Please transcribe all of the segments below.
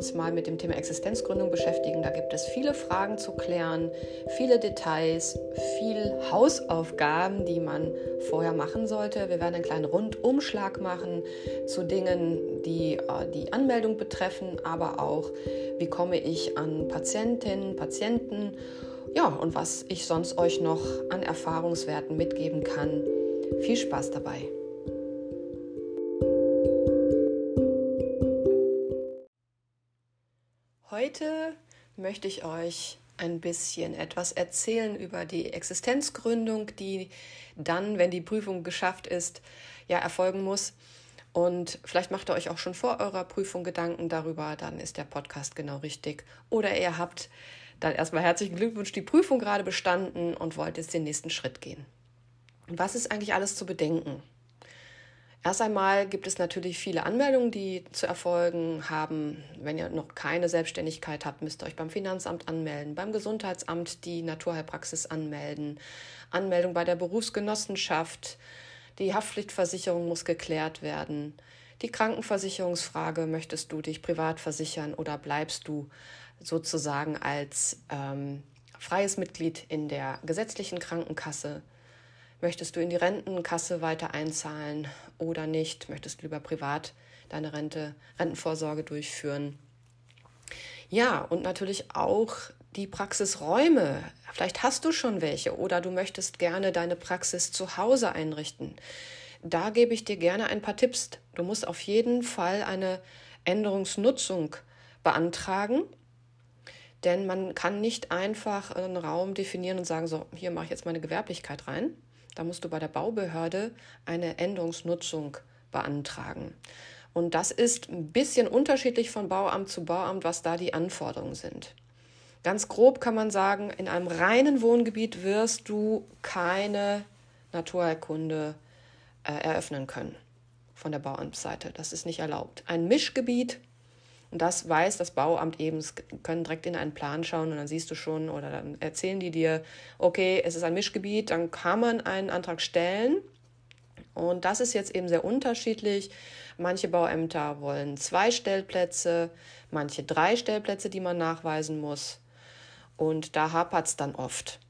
uns mal mit dem Thema Existenzgründung beschäftigen. Da gibt es viele Fragen zu klären, viele Details, viel Hausaufgaben, die man vorher machen sollte. Wir werden einen kleinen Rundumschlag machen zu Dingen, die äh, die Anmeldung betreffen, aber auch, wie komme ich an Patientinnen, Patienten ja, und was ich sonst euch noch an Erfahrungswerten mitgeben kann. Viel Spaß dabei. Heute möchte ich euch ein bisschen etwas erzählen über die Existenzgründung, die dann, wenn die Prüfung geschafft ist, ja erfolgen muss. Und vielleicht macht ihr euch auch schon vor eurer Prüfung Gedanken darüber, dann ist der Podcast genau richtig. Oder ihr habt dann erstmal herzlichen Glückwunsch, die Prüfung gerade bestanden und wollt jetzt den nächsten Schritt gehen. Was ist eigentlich alles zu bedenken? Erst einmal gibt es natürlich viele Anmeldungen, die zu erfolgen haben. Wenn ihr noch keine Selbstständigkeit habt, müsst ihr euch beim Finanzamt anmelden, beim Gesundheitsamt die Naturheilpraxis anmelden, Anmeldung bei der Berufsgenossenschaft, die Haftpflichtversicherung muss geklärt werden, die Krankenversicherungsfrage, möchtest du dich privat versichern oder bleibst du sozusagen als ähm, freies Mitglied in der gesetzlichen Krankenkasse? Möchtest du in die Rentenkasse weiter einzahlen oder nicht? Möchtest du lieber privat deine Rente, Rentenvorsorge durchführen? Ja, und natürlich auch die Praxisräume. Vielleicht hast du schon welche oder du möchtest gerne deine Praxis zu Hause einrichten. Da gebe ich dir gerne ein paar Tipps. Du musst auf jeden Fall eine Änderungsnutzung beantragen, denn man kann nicht einfach einen Raum definieren und sagen, so, hier mache ich jetzt meine Gewerblichkeit rein, da musst du bei der Baubehörde eine Änderungsnutzung beantragen. Und das ist ein bisschen unterschiedlich von Bauamt zu Bauamt, was da die Anforderungen sind. Ganz grob kann man sagen, in einem reinen Wohngebiet wirst du keine Naturheilkunde äh, eröffnen können von der Bauamtsseite. Das ist nicht erlaubt. Ein Mischgebiet und das weiß das Bauamt eben, können direkt in einen Plan schauen und dann siehst du schon oder dann erzählen die dir, okay, es ist ein Mischgebiet, dann kann man einen Antrag stellen. Und das ist jetzt eben sehr unterschiedlich. Manche Bauämter wollen zwei Stellplätze, manche drei Stellplätze, die man nachweisen muss. Und da hapert es dann oft.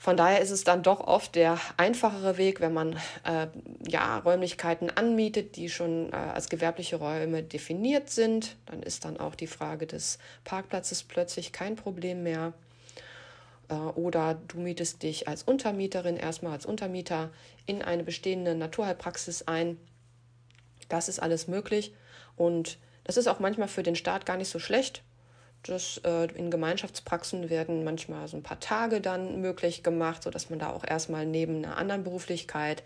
Von daher ist es dann doch oft der einfachere Weg, wenn man äh, ja, Räumlichkeiten anmietet, die schon äh, als gewerbliche Räume definiert sind. Dann ist dann auch die Frage des Parkplatzes plötzlich kein Problem mehr. Äh, oder du mietest dich als Untermieterin erstmal als Untermieter in eine bestehende Naturheilpraxis ein. Das ist alles möglich und das ist auch manchmal für den Staat gar nicht so schlecht, das, äh, in Gemeinschaftspraxen werden manchmal so ein paar Tage dann möglich gemacht, sodass man da auch erstmal neben einer anderen Beruflichkeit,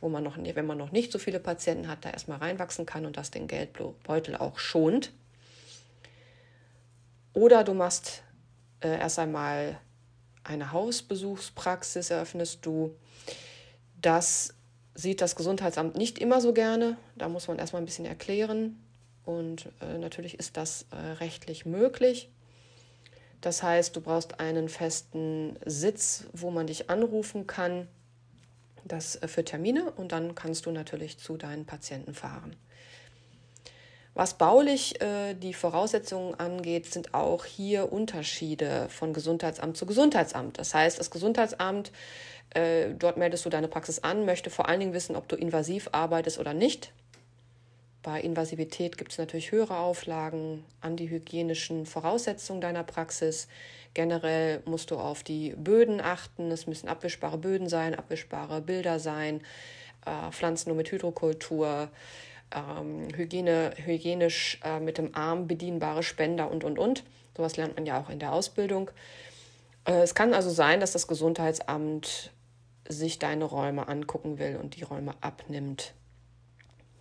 wo man noch, wenn man noch nicht so viele Patienten hat, da erstmal reinwachsen kann und das den Geldbeutel auch schont. Oder du machst äh, erst einmal eine Hausbesuchspraxis, eröffnest du. Das sieht das Gesundheitsamt nicht immer so gerne. Da muss man erstmal ein bisschen erklären, und äh, natürlich ist das äh, rechtlich möglich. Das heißt, du brauchst einen festen Sitz, wo man dich anrufen kann, das äh, für Termine und dann kannst du natürlich zu deinen Patienten fahren. Was baulich äh, die Voraussetzungen angeht, sind auch hier Unterschiede von Gesundheitsamt zu Gesundheitsamt. Das heißt, das Gesundheitsamt, äh, dort meldest du deine Praxis an, möchte vor allen Dingen wissen, ob du invasiv arbeitest oder nicht. Bei Invasivität gibt es natürlich höhere Auflagen an die hygienischen Voraussetzungen deiner Praxis. Generell musst du auf die Böden achten. Es müssen abwischbare Böden sein, abwischbare Bilder sein, äh, Pflanzen nur mit Hydrokultur, ähm, Hygiene, hygienisch äh, mit dem Arm bedienbare Spender und, und, und. Sowas lernt man ja auch in der Ausbildung. Äh, es kann also sein, dass das Gesundheitsamt sich deine Räume angucken will und die Räume abnimmt.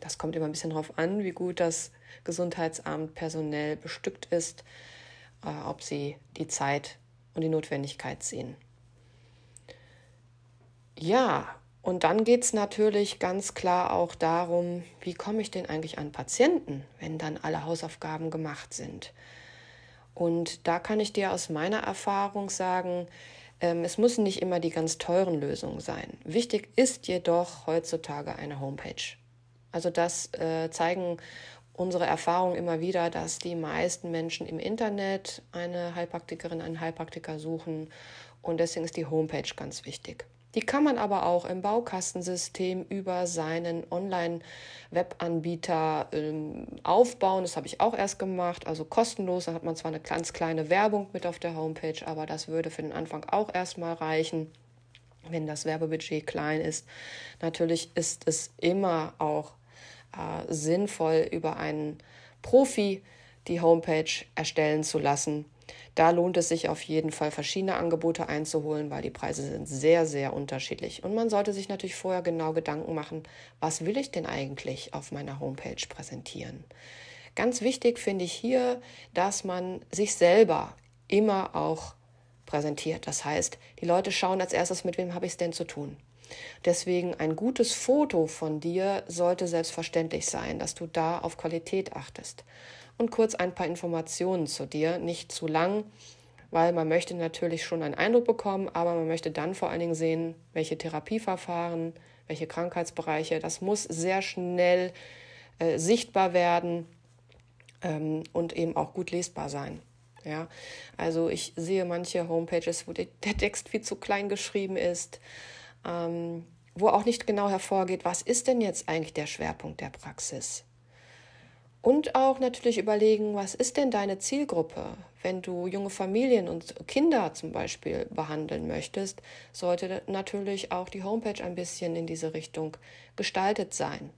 Das kommt immer ein bisschen darauf an, wie gut das Gesundheitsamt personell bestückt ist, äh, ob sie die Zeit und die Notwendigkeit sehen. Ja, und dann geht es natürlich ganz klar auch darum, wie komme ich denn eigentlich an Patienten, wenn dann alle Hausaufgaben gemacht sind. Und da kann ich dir aus meiner Erfahrung sagen, ähm, es müssen nicht immer die ganz teuren Lösungen sein. Wichtig ist jedoch heutzutage eine Homepage. Also das äh, zeigen unsere Erfahrungen immer wieder, dass die meisten Menschen im Internet eine Heilpraktikerin, einen Heilpraktiker suchen und deswegen ist die Homepage ganz wichtig. Die kann man aber auch im Baukastensystem über seinen Online-Webanbieter ähm, aufbauen. Das habe ich auch erst gemacht, also kostenlos. Da hat man zwar eine ganz kleine Werbung mit auf der Homepage, aber das würde für den Anfang auch erstmal reichen, wenn das Werbebudget klein ist. Natürlich ist es immer auch äh, sinnvoll, über einen Profi die Homepage erstellen zu lassen. Da lohnt es sich auf jeden Fall, verschiedene Angebote einzuholen, weil die Preise sind sehr, sehr unterschiedlich. Und man sollte sich natürlich vorher genau Gedanken machen, was will ich denn eigentlich auf meiner Homepage präsentieren. Ganz wichtig finde ich hier, dass man sich selber immer auch präsentiert. Das heißt, die Leute schauen als erstes, mit wem habe ich es denn zu tun. Deswegen ein gutes Foto von dir sollte selbstverständlich sein, dass du da auf Qualität achtest. Und kurz ein paar Informationen zu dir, nicht zu lang, weil man möchte natürlich schon einen Eindruck bekommen, aber man möchte dann vor allen Dingen sehen, welche Therapieverfahren, welche Krankheitsbereiche. Das muss sehr schnell äh, sichtbar werden ähm, und eben auch gut lesbar sein. Ja, also ich sehe manche Homepages, wo der Text viel zu klein geschrieben ist ähm, wo auch nicht genau hervorgeht, was ist denn jetzt eigentlich der Schwerpunkt der Praxis. Und auch natürlich überlegen, was ist denn deine Zielgruppe? Wenn du junge Familien und Kinder zum Beispiel behandeln möchtest, sollte natürlich auch die Homepage ein bisschen in diese Richtung gestaltet sein.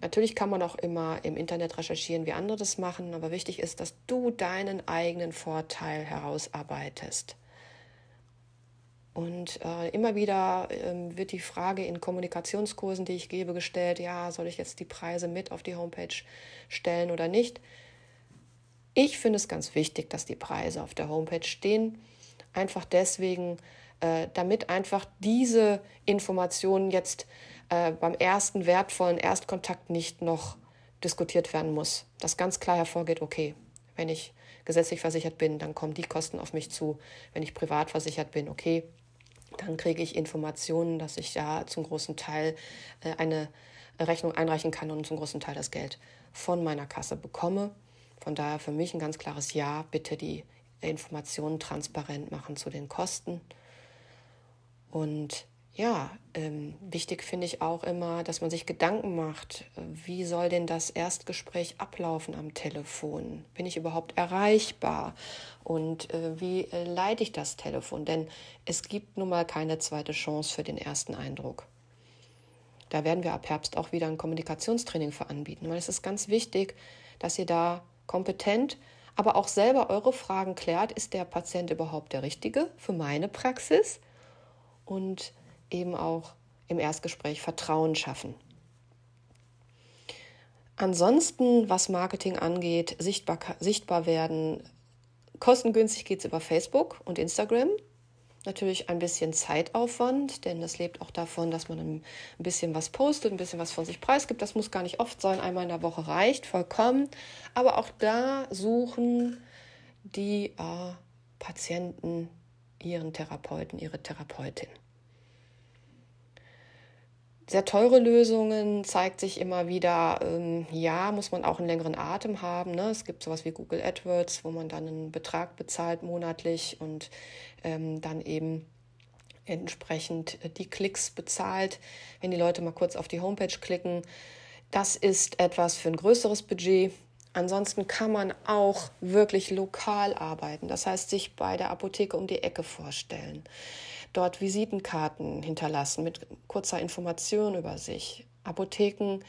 Natürlich kann man auch immer im Internet recherchieren, wie andere das machen, aber wichtig ist, dass du deinen eigenen Vorteil herausarbeitest. Und äh, immer wieder äh, wird die Frage in Kommunikationskursen, die ich gebe, gestellt, ja, soll ich jetzt die Preise mit auf die Homepage stellen oder nicht? Ich finde es ganz wichtig, dass die Preise auf der Homepage stehen. Einfach deswegen, äh, damit einfach diese Information jetzt äh, beim ersten wertvollen Erstkontakt nicht noch diskutiert werden muss. Dass ganz klar hervorgeht, okay, wenn ich gesetzlich versichert bin, dann kommen die Kosten auf mich zu. Wenn ich privat versichert bin, okay, dann kriege ich Informationen, dass ich da zum großen Teil äh, eine Rechnung einreichen kann und zum großen Teil das Geld von meiner Kasse bekomme. Von daher für mich ein ganz klares Ja, bitte die Informationen transparent machen zu den Kosten. Und ja, ähm, wichtig finde ich auch immer, dass man sich Gedanken macht, wie soll denn das Erstgespräch ablaufen am Telefon? Bin ich überhaupt erreichbar? Und äh, wie äh, leite ich das Telefon? Denn es gibt nun mal keine zweite Chance für den ersten Eindruck. Da werden wir ab Herbst auch wieder ein Kommunikationstraining für anbieten, weil es ist ganz wichtig, dass ihr da kompetent, aber auch selber eure Fragen klärt. Ist der Patient überhaupt der Richtige für meine Praxis? Und eben auch im Erstgespräch Vertrauen schaffen. Ansonsten, was Marketing angeht, sichtbar, sichtbar werden. Kostengünstig geht es über Facebook und Instagram. Natürlich ein bisschen Zeitaufwand, denn das lebt auch davon, dass man ein bisschen was postet, ein bisschen was von sich preisgibt. Das muss gar nicht oft sein, einmal in der Woche reicht vollkommen. Aber auch da suchen die äh, Patienten ihren Therapeuten, ihre Therapeutin sehr teure Lösungen zeigt sich immer wieder, ähm, ja, muss man auch einen längeren Atem haben. Ne? Es gibt sowas wie Google AdWords, wo man dann einen Betrag bezahlt monatlich und ähm, dann eben entsprechend die Klicks bezahlt, wenn die Leute mal kurz auf die Homepage klicken. Das ist etwas für ein größeres Budget. Ansonsten kann man auch wirklich lokal arbeiten, das heißt sich bei der Apotheke um die Ecke vorstellen dort Visitenkarten hinterlassen mit kurzer Information über sich. Apotheken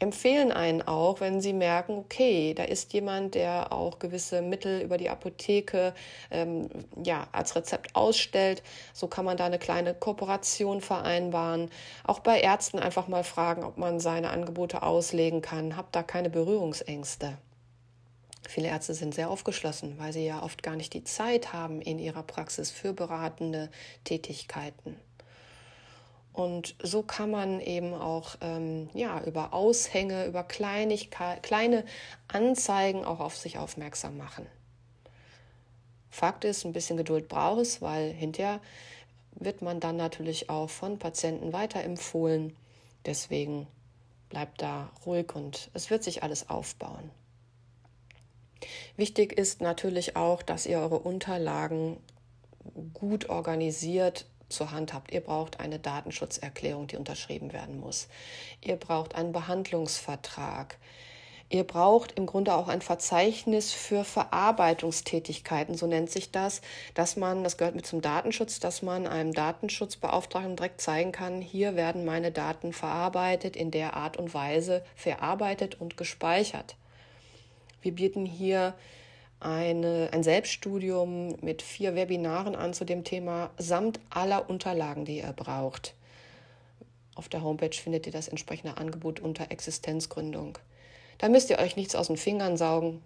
empfehlen einen auch, wenn sie merken, okay, da ist jemand, der auch gewisse Mittel über die Apotheke ähm, ja, als Rezept ausstellt. So kann man da eine kleine Kooperation vereinbaren. Auch bei Ärzten einfach mal fragen, ob man seine Angebote auslegen kann. Hab da keine Berührungsängste. Viele Ärzte sind sehr aufgeschlossen, weil sie ja oft gar nicht die Zeit haben in ihrer Praxis für beratende Tätigkeiten. Und so kann man eben auch ähm, ja, über Aushänge, über kleine Anzeigen auch auf sich aufmerksam machen. Fakt ist, ein bisschen Geduld braucht es, weil hinterher wird man dann natürlich auch von Patienten weiterempfohlen. Deswegen bleibt da ruhig und es wird sich alles aufbauen. Wichtig ist natürlich auch, dass ihr eure Unterlagen gut organisiert zur Hand habt. Ihr braucht eine Datenschutzerklärung, die unterschrieben werden muss. Ihr braucht einen Behandlungsvertrag. Ihr braucht im Grunde auch ein Verzeichnis für Verarbeitungstätigkeiten, so nennt sich das, dass man, das gehört mit zum Datenschutz, dass man einem Datenschutzbeauftragten direkt zeigen kann, hier werden meine Daten verarbeitet, in der Art und Weise verarbeitet und gespeichert. Wir bieten hier eine, ein Selbststudium mit vier Webinaren an zu dem Thema samt aller Unterlagen, die ihr braucht. Auf der Homepage findet ihr das entsprechende Angebot unter Existenzgründung. Da müsst ihr euch nichts aus den Fingern saugen.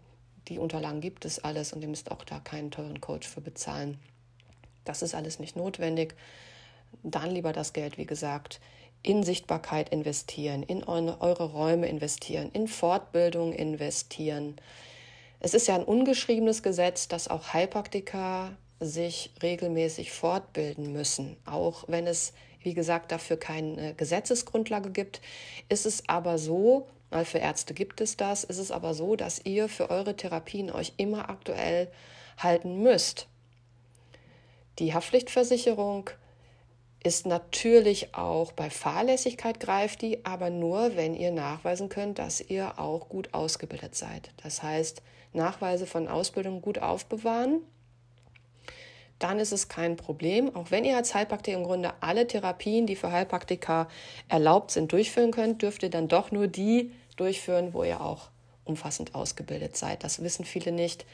Die Unterlagen gibt es alles und ihr müsst auch da keinen teuren Coach für bezahlen. Das ist alles nicht notwendig. Dann lieber das Geld, wie gesagt, in Sichtbarkeit investieren, in eure Räume investieren, in Fortbildung investieren. Es ist ja ein ungeschriebenes Gesetz, dass auch Heilpraktiker sich regelmäßig fortbilden müssen. Auch wenn es, wie gesagt, dafür keine Gesetzesgrundlage gibt, ist es aber so, weil für Ärzte gibt es das. Ist es aber so, dass ihr für eure Therapien euch immer aktuell halten müsst. Die Haftpflichtversicherung ist natürlich auch bei Fahrlässigkeit greift die, aber nur, wenn ihr nachweisen könnt, dass ihr auch gut ausgebildet seid. Das heißt, Nachweise von Ausbildung gut aufbewahren dann ist es kein Problem. Auch wenn ihr als Heilpraktiker im Grunde alle Therapien, die für Heilpraktiker erlaubt sind, durchführen könnt, dürft ihr dann doch nur die durchführen, wo ihr auch umfassend ausgebildet seid. Das wissen viele nicht.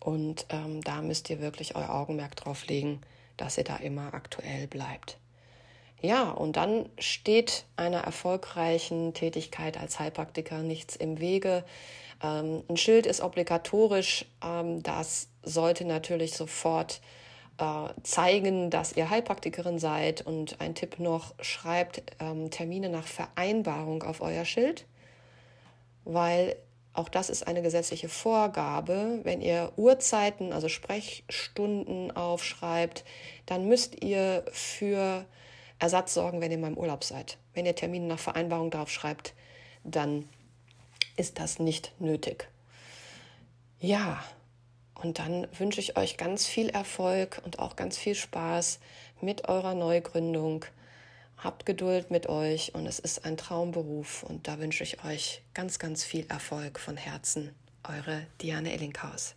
Und ähm, da müsst ihr wirklich euer Augenmerk drauf legen, dass ihr da immer aktuell bleibt. Ja, und dann steht einer erfolgreichen Tätigkeit als Heilpraktiker nichts im Wege. Ähm, ein Schild ist obligatorisch. Ähm, das sollte natürlich sofort äh, zeigen, dass ihr Heilpraktikerin seid. Und ein Tipp noch, schreibt ähm, Termine nach Vereinbarung auf euer Schild weil auch das ist eine gesetzliche Vorgabe. Wenn ihr Uhrzeiten, also Sprechstunden aufschreibt, dann müsst ihr für Ersatz sorgen, wenn ihr mal im Urlaub seid. Wenn ihr Termine nach Vereinbarung drauf schreibt, dann ist das nicht nötig. Ja, und dann wünsche ich euch ganz viel Erfolg und auch ganz viel Spaß mit eurer Neugründung. Habt Geduld mit euch und es ist ein Traumberuf und da wünsche ich euch ganz, ganz viel Erfolg von Herzen. Eure Diane Ellinghaus.